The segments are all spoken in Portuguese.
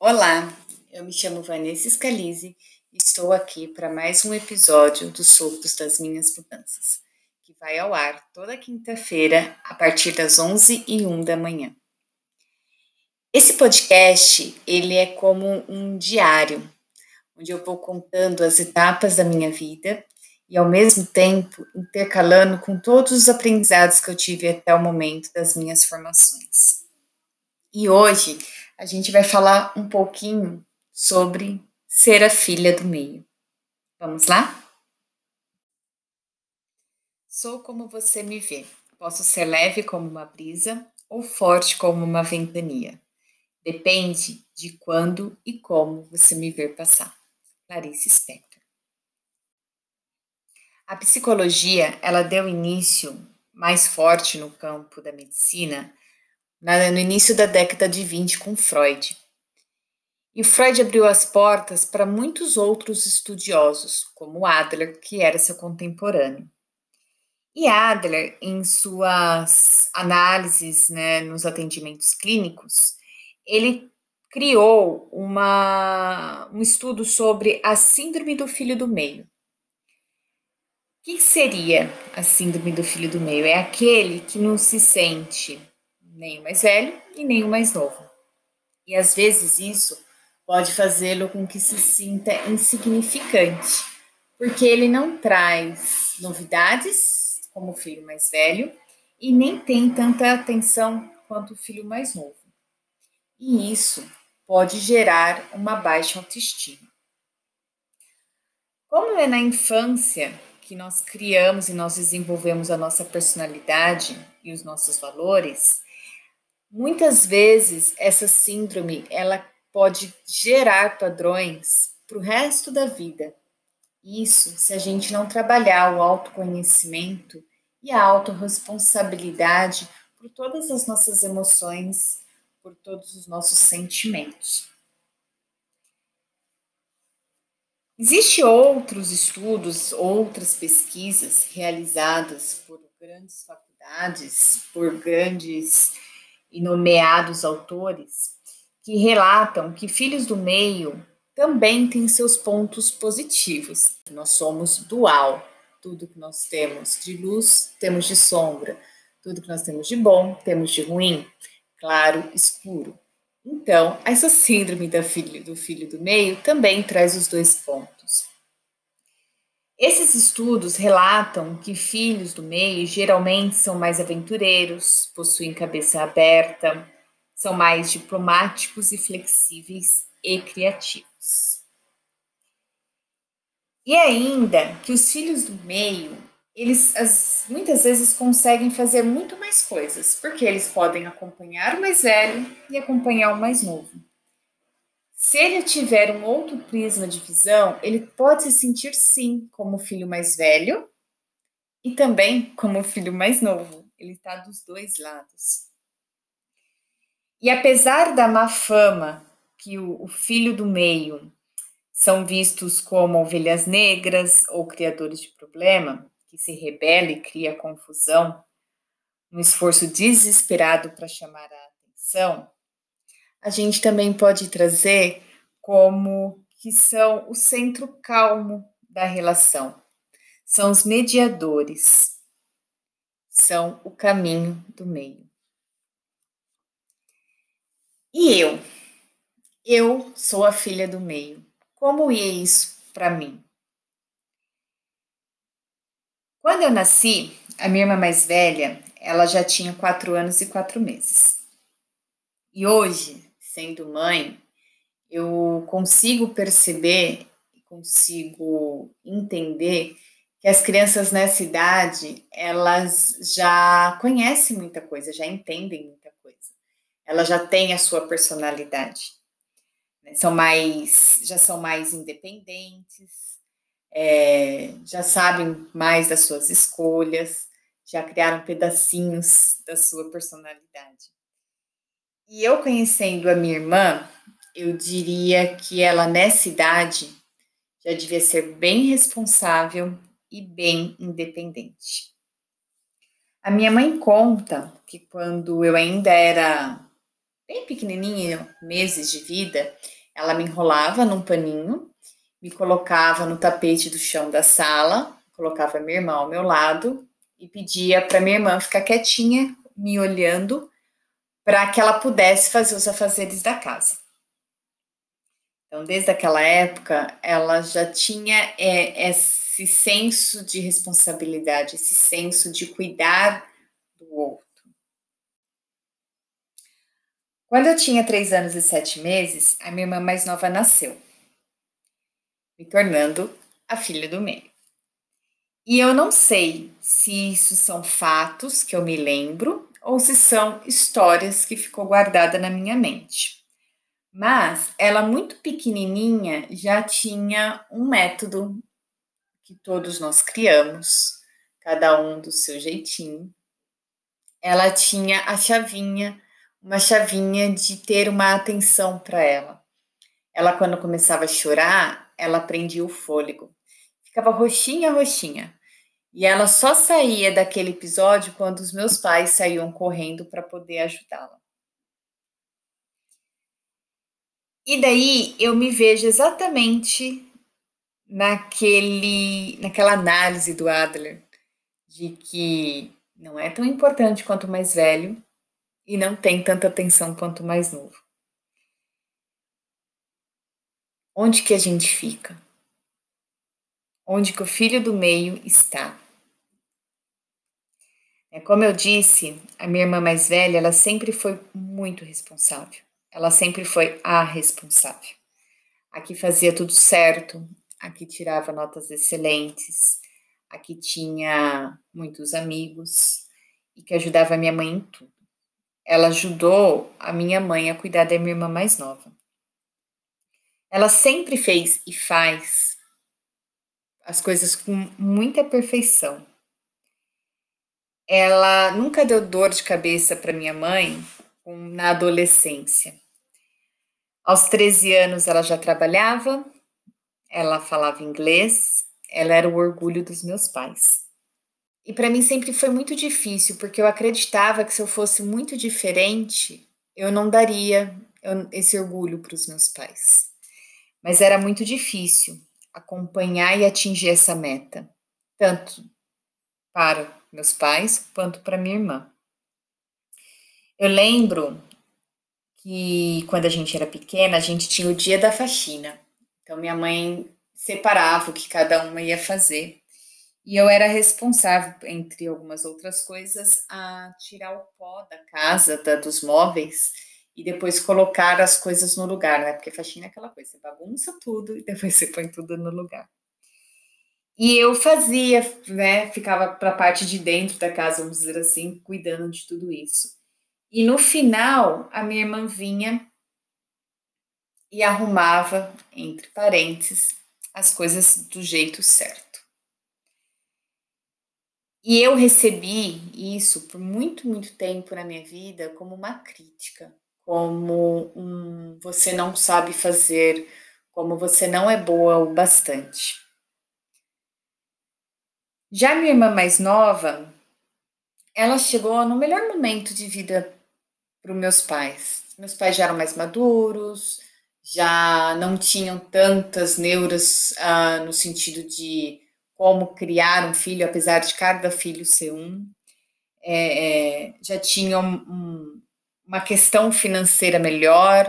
Olá, eu me chamo Vanessa Scalise e estou aqui para mais um episódio dos Sopros das Minhas Mudanças, que vai ao ar toda quinta-feira a partir das 11 e 1 da manhã. Esse podcast, ele é como um diário, onde eu vou contando as etapas da minha vida e ao mesmo tempo intercalando com todos os aprendizados que eu tive até o momento das minhas formações. E hoje a gente vai falar um pouquinho sobre ser a filha do meio. Vamos lá? Sou como você me vê. Posso ser leve como uma brisa ou forte como uma ventania. Depende de quando e como você me ver passar. Clarice Spector. A psicologia, ela deu início mais forte no campo da medicina no início da década de 20 com Freud. E Freud abriu as portas para muitos outros estudiosos, como Adler, que era seu contemporâneo. E Adler, em suas análises né, nos atendimentos clínicos, ele criou uma, um estudo sobre a síndrome do filho do meio. O que seria a síndrome do filho do meio? É aquele que não se sente nem o mais velho e nem o mais novo. E às vezes isso pode fazê-lo com que se sinta insignificante, porque ele não traz novidades como o filho mais velho e nem tem tanta atenção quanto o filho mais novo. E isso pode gerar uma baixa autoestima. Como é na infância que nós criamos e nós desenvolvemos a nossa personalidade e os nossos valores, Muitas vezes essa síndrome ela pode gerar padrões para o resto da vida. Isso se a gente não trabalhar o autoconhecimento e a autorresponsabilidade por todas as nossas emoções, por todos os nossos sentimentos. Existem outros estudos, outras pesquisas realizadas por grandes faculdades, por grandes e nomeados autores que relatam que filhos do meio também têm seus pontos positivos. Nós somos dual. Tudo que nós temos de luz, temos de sombra. Tudo que nós temos de bom, temos de ruim. Claro, escuro. Então, essa síndrome do filho do meio também traz os dois pontos. Esses estudos relatam que filhos do meio geralmente são mais aventureiros, possuem cabeça aberta, são mais diplomáticos e flexíveis e criativos. E ainda que os filhos do meio, eles as, muitas vezes conseguem fazer muito mais coisas, porque eles podem acompanhar o mais velho e acompanhar o mais novo. Se ele tiver um outro prisma de visão, ele pode se sentir sim como o filho mais velho e também como o filho mais novo. Ele está dos dois lados. E apesar da má fama que o, o filho do meio são vistos como ovelhas negras ou criadores de problema, que se rebela e cria confusão, um esforço desesperado para chamar a atenção, a gente também pode trazer como que são o centro calmo da relação. São os mediadores. São o caminho do meio. E eu? Eu sou a filha do meio. Como é isso para mim? Quando eu nasci, a minha irmã mais velha, ela já tinha quatro anos e quatro meses. E hoje, sendo mãe, eu consigo perceber, consigo entender que as crianças nessa idade, elas já conhecem muita coisa, já entendem muita coisa. Elas já têm a sua personalidade. Né? São mais, já são mais independentes, é, já sabem mais das suas escolhas, já criaram pedacinhos da sua personalidade. E eu conhecendo a minha irmã, eu diria que ela nessa idade já devia ser bem responsável e bem independente. A minha mãe conta que quando eu ainda era bem pequenininho, meses de vida, ela me enrolava num paninho, me colocava no tapete do chão da sala, colocava minha irmã ao meu lado e pedia para minha irmã ficar quietinha, me olhando, para que ela pudesse fazer os afazeres da casa. Então, desde aquela época, ela já tinha é, esse senso de responsabilidade, esse senso de cuidar do outro. Quando eu tinha três anos e sete meses, a minha irmã mais nova nasceu, me tornando a filha do meio. E eu não sei se isso são fatos que eu me lembro ou se são histórias que ficou guardada na minha mente. Mas ela muito pequenininha já tinha um método que todos nós criamos, cada um do seu jeitinho. Ela tinha a chavinha uma chavinha de ter uma atenção para ela. Ela, quando começava a chorar, ela prendia o fôlego. Ficava roxinha, roxinha. E ela só saía daquele episódio quando os meus pais saíam correndo para poder ajudá-la. E daí eu me vejo exatamente naquele, naquela análise do Adler de que não é tão importante quanto mais velho, e não tem tanta atenção quanto mais novo. Onde que a gente fica? Onde que o filho do meio está? É, como eu disse, a minha irmã mais velha, ela sempre foi muito responsável. Ela sempre foi a responsável. Aqui fazia tudo certo, aqui tirava notas excelentes, aqui tinha muitos amigos e que ajudava a minha mãe em tudo ela ajudou a minha mãe a cuidar da minha irmã mais nova. Ela sempre fez e faz as coisas com muita perfeição. Ela nunca deu dor de cabeça para minha mãe na adolescência. Aos 13 anos ela já trabalhava, ela falava inglês, ela era o orgulho dos meus pais. E para mim sempre foi muito difícil, porque eu acreditava que se eu fosse muito diferente, eu não daria esse orgulho para os meus pais. Mas era muito difícil acompanhar e atingir essa meta, tanto para meus pais quanto para minha irmã. Eu lembro que quando a gente era pequena, a gente tinha o dia da faxina. Então minha mãe separava o que cada uma ia fazer. E eu era responsável, entre algumas outras coisas, a tirar o pó da casa, da, dos móveis, e depois colocar as coisas no lugar, né? Porque faxina é aquela coisa, você bagunça tudo e depois você põe tudo no lugar. E eu fazia, né? Ficava para a parte de dentro da casa, vamos dizer assim, cuidando de tudo isso. E no final, a minha irmã vinha e arrumava, entre parênteses, as coisas do jeito certo. E eu recebi isso por muito, muito tempo na minha vida como uma crítica, como um você não sabe fazer, como você não é boa o bastante. Já minha irmã mais nova, ela chegou no melhor momento de vida para os meus pais. Meus pais já eram mais maduros, já não tinham tantas neuras ah, no sentido de como criar um filho, apesar de cada filho ser um. É, é, já tinham um, uma questão financeira melhor,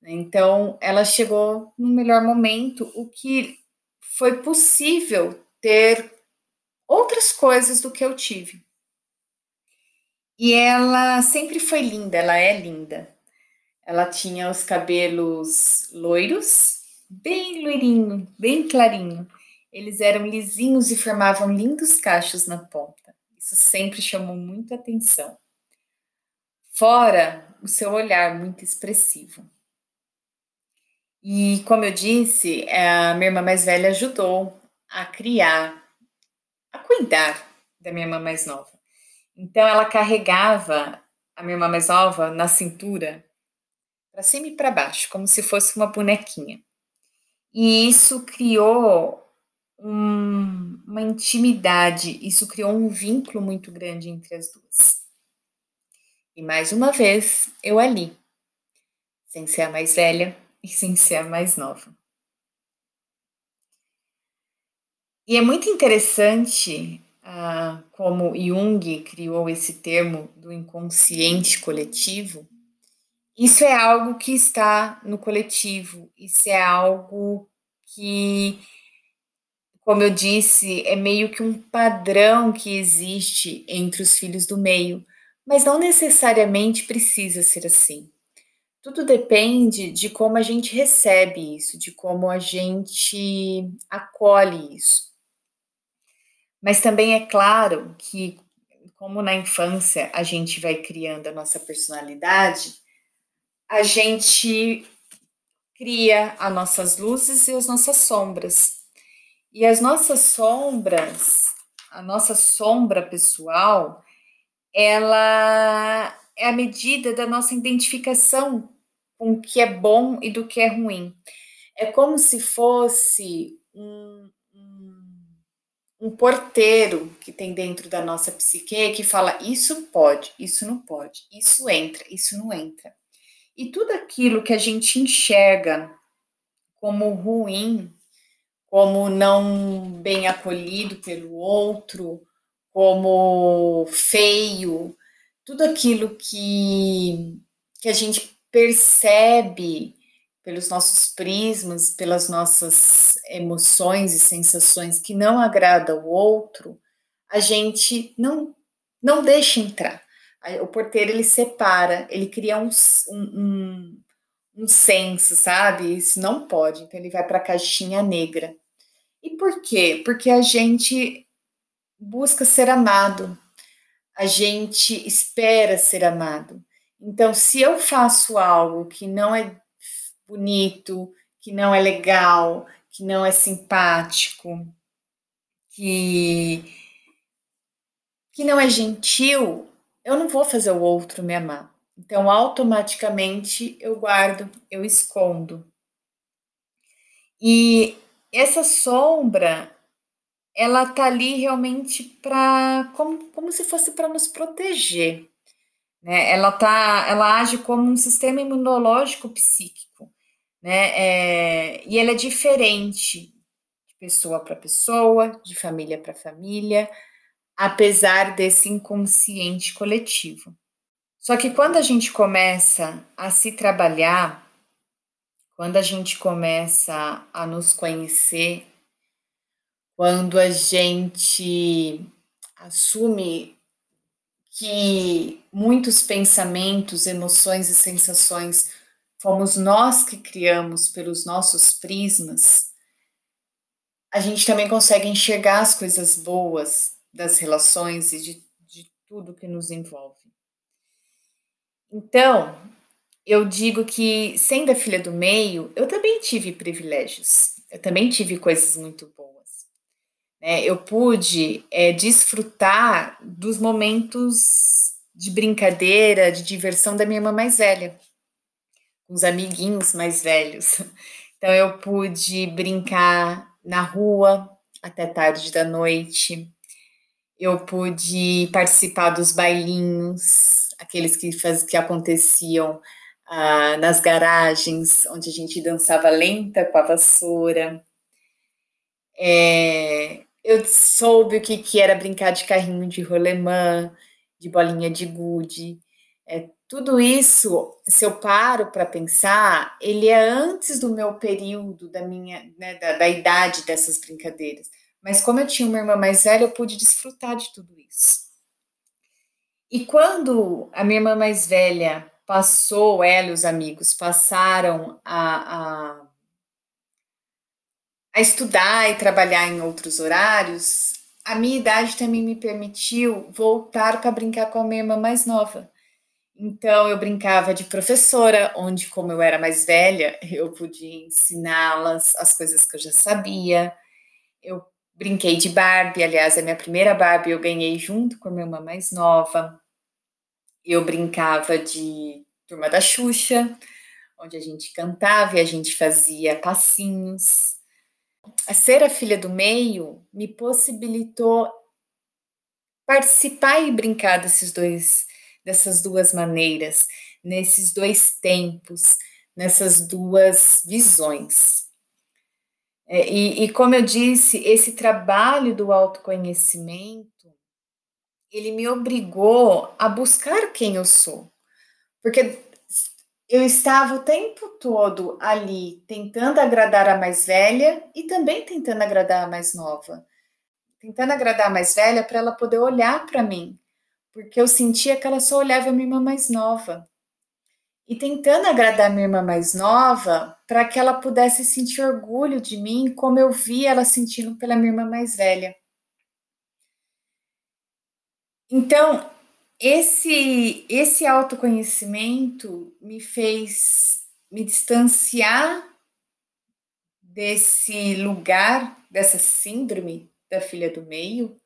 né? então ela chegou no melhor momento, o que foi possível ter outras coisas do que eu tive. E ela sempre foi linda, ela é linda. Ela tinha os cabelos loiros, bem loirinho, bem clarinho. Eles eram lisinhos e formavam lindos cachos na ponta. Isso sempre chamou muita atenção. Fora o seu olhar muito expressivo. E, como eu disse, a minha irmã mais velha ajudou a criar, cuidar da minha irmã mais nova. Então, ela carregava a minha irmã mais nova na cintura, para cima e para baixo, como se fosse uma bonequinha. E isso criou um, uma intimidade, isso criou um vínculo muito grande entre as duas. E mais uma vez, eu ali, sem ser a mais velha e sem ser a mais nova. E é muito interessante ah, como Jung criou esse termo do inconsciente coletivo. Isso é algo que está no coletivo, isso é algo que, como eu disse, é meio que um padrão que existe entre os filhos do meio, mas não necessariamente precisa ser assim. Tudo depende de como a gente recebe isso, de como a gente acolhe isso. Mas também é claro que, como na infância a gente vai criando a nossa personalidade, a gente cria as nossas luzes e as nossas sombras. E as nossas sombras, a nossa sombra pessoal, ela é a medida da nossa identificação com o que é bom e do que é ruim. É como se fosse um, um porteiro que tem dentro da nossa psique que fala isso pode, isso não pode, isso entra, isso não entra. E tudo aquilo que a gente enxerga como ruim, como não bem acolhido pelo outro, como feio, tudo aquilo que, que a gente percebe pelos nossos prismas, pelas nossas emoções e sensações que não agrada o outro, a gente não não deixa entrar. O porteiro ele separa, ele cria um, um, um senso, sabe? Isso não pode. Então ele vai para a caixinha negra. E por quê? Porque a gente busca ser amado, a gente espera ser amado. Então, se eu faço algo que não é bonito, que não é legal, que não é simpático, que que não é gentil, eu não vou fazer o outro me amar. Então, automaticamente eu guardo, eu escondo. E essa sombra, ela tá ali realmente para como, como se fosse para nos proteger. Né? Ela tá, ela age como um sistema imunológico psíquico né? É, e ela é diferente de pessoa para pessoa, de família para família, apesar desse inconsciente coletivo. Só que quando a gente começa a se trabalhar, quando a gente começa a nos conhecer, quando a gente assume que muitos pensamentos, emoções e sensações fomos nós que criamos pelos nossos prismas, a gente também consegue enxergar as coisas boas das relações e de, de tudo que nos envolve. Então, eu digo que, sendo a filha do meio, eu também tive privilégios, eu também tive coisas muito boas. Né? Eu pude é, desfrutar dos momentos de brincadeira, de diversão da minha irmã mais velha com os amiguinhos mais velhos. Então eu pude brincar na rua até tarde da noite. Eu pude participar dos bailinhos, aqueles que, faz, que aconteciam ah, nas garagens, onde a gente dançava lenta com a vassoura. É, eu soube o que, que era brincar de carrinho de rolemã, de bolinha de gude. É, tudo isso, se eu paro para pensar, ele é antes do meu período, da minha, né, da, da idade dessas brincadeiras. Mas como eu tinha uma irmã mais velha, eu pude desfrutar de tudo isso. E quando a minha irmã mais velha passou, ela e os amigos passaram a, a, a estudar e trabalhar em outros horários, a minha idade também me permitiu voltar para brincar com a minha irmã mais nova. Então, eu brincava de professora, onde, como eu era mais velha, eu podia ensiná-las as coisas que eu já sabia. Eu brinquei de Barbie, aliás, a minha primeira Barbie eu ganhei junto com a minha irmã mais nova. Eu brincava de Turma da Xuxa, onde a gente cantava e a gente fazia passinhos. A ser a filha do meio me possibilitou participar e brincar desses dois dessas duas maneiras, nesses dois tempos, nessas duas visões. É, e, e como eu disse, esse trabalho do autoconhecimento ele me obrigou a buscar quem eu sou. Porque eu estava o tempo todo ali tentando agradar a mais velha e também tentando agradar a mais nova. Tentando agradar a mais velha para ela poder olhar para mim, porque eu sentia que ela só olhava a minha irmã mais nova. E tentando agradar a minha irmã mais nova para que ela pudesse sentir orgulho de mim, como eu via ela sentindo pela minha irmã mais velha. Então, esse esse autoconhecimento me fez me distanciar desse lugar, dessa síndrome da filha do meio,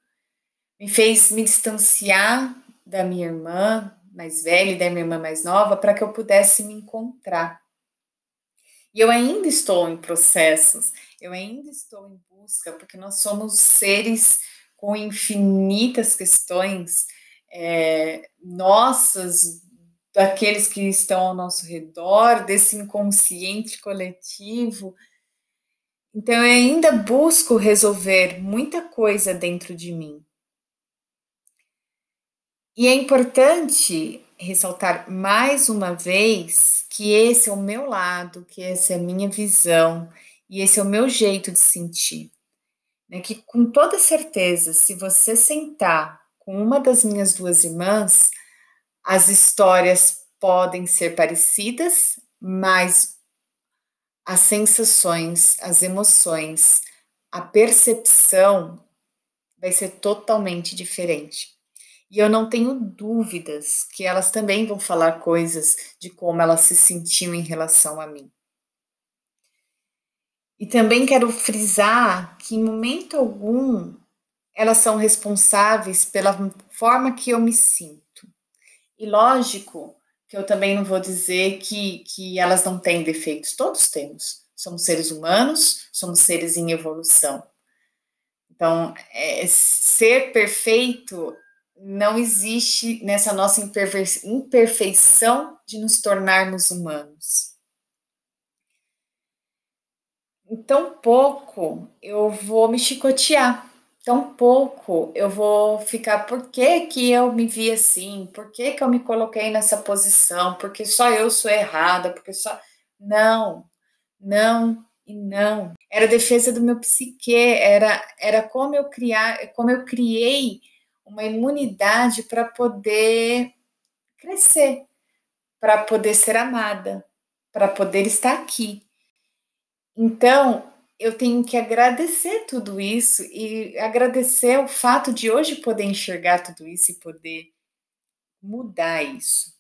me fez me distanciar da minha irmã mais velha e da minha irmã mais nova para que eu pudesse me encontrar. E eu ainda estou em processos, eu ainda estou em busca, porque nós somos seres com infinitas questões é, nossas, daqueles que estão ao nosso redor, desse inconsciente coletivo. Então, eu ainda busco resolver muita coisa dentro de mim. E é importante ressaltar mais uma vez que esse é o meu lado, que essa é a minha visão e esse é o meu jeito de sentir né, que com toda certeza, se você sentar com uma das minhas duas irmãs, as histórias podem ser parecidas, mas as sensações, as emoções, a percepção vai ser totalmente diferente. E eu não tenho dúvidas que elas também vão falar coisas de como elas se sentiam em relação a mim. E também quero frisar que em momento algum elas são responsáveis pela forma que eu me sinto. E lógico que eu também não vou dizer que, que elas não têm defeitos, todos temos. Somos seres humanos, somos seres em evolução. Então, é, ser perfeito não existe nessa nossa imperfeição de nos tornarmos humanos tão pouco eu vou me chicotear, tão pouco eu vou ficar, por que, que eu me vi assim? Por que, que eu me coloquei nessa posição? Porque só eu sou errada, porque só. Não, não e não. Era defesa do meu psique, era, era como eu criar, como eu criei uma imunidade para poder crescer, para poder ser amada, para poder estar aqui. Então, eu tenho que agradecer tudo isso e agradecer o fato de hoje poder enxergar tudo isso e poder mudar isso.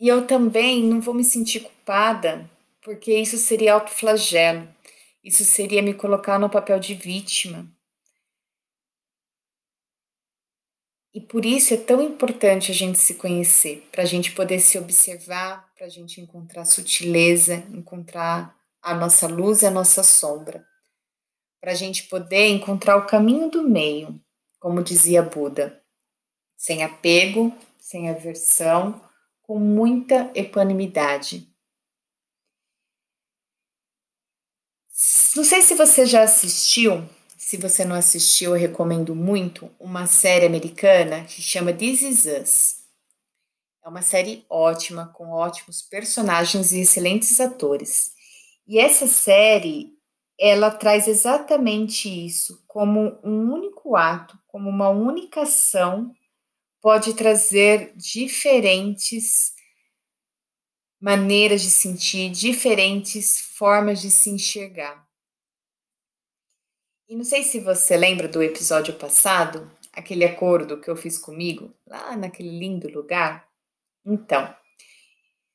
E eu também não vou me sentir culpada, porque isso seria autoflagelo. Isso seria me colocar no papel de vítima. E por isso é tão importante a gente se conhecer, para a gente poder se observar, para a gente encontrar sutileza, encontrar a nossa luz e a nossa sombra, para a gente poder encontrar o caminho do meio, como dizia Buda, sem apego, sem aversão, com muita equanimidade. Não sei se você já assistiu se você não assistiu, eu recomendo muito uma série americana que chama This Is Us. É uma série ótima, com ótimos personagens e excelentes atores. E essa série, ela traz exatamente isso, como um único ato, como uma única ação, pode trazer diferentes maneiras de sentir, diferentes formas de se enxergar. E não sei se você lembra do episódio passado, aquele acordo que eu fiz comigo, lá naquele lindo lugar. Então,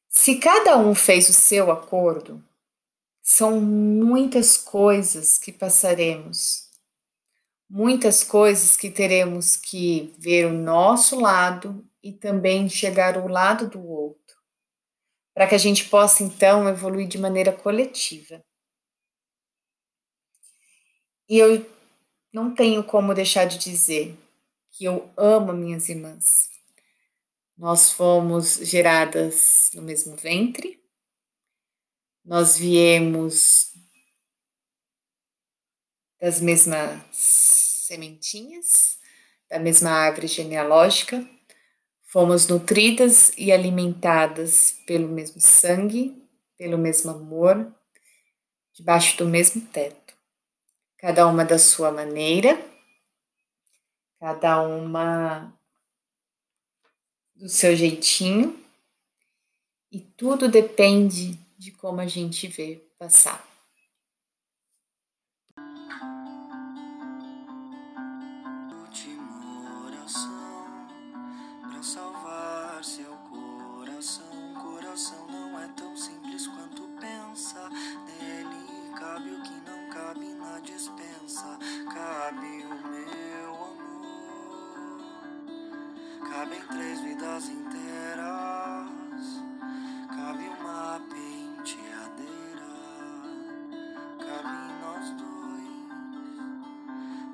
se cada um fez o seu acordo, são muitas coisas que passaremos, muitas coisas que teremos que ver o nosso lado e também chegar ao lado do outro, para que a gente possa então evoluir de maneira coletiva. E eu não tenho como deixar de dizer que eu amo minhas irmãs. Nós fomos geradas no mesmo ventre, nós viemos das mesmas sementinhas, da mesma árvore genealógica, fomos nutridas e alimentadas pelo mesmo sangue, pelo mesmo amor, debaixo do mesmo teto. Cada uma da sua maneira, cada uma do seu jeitinho, e tudo depende de como a gente vê passar.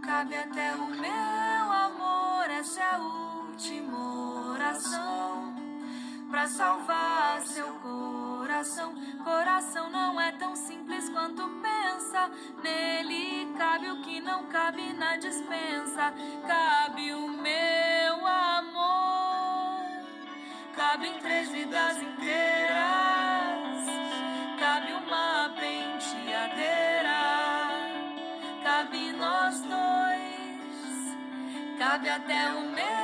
Cabe até o meu amor, essa é a última oração pra salvar seu coração. Coração não é tão simples quanto pensa. Nele cabe o que não cabe na dispensa. Cabe o meu amor. Cabem três vidas inteiras. Até o meu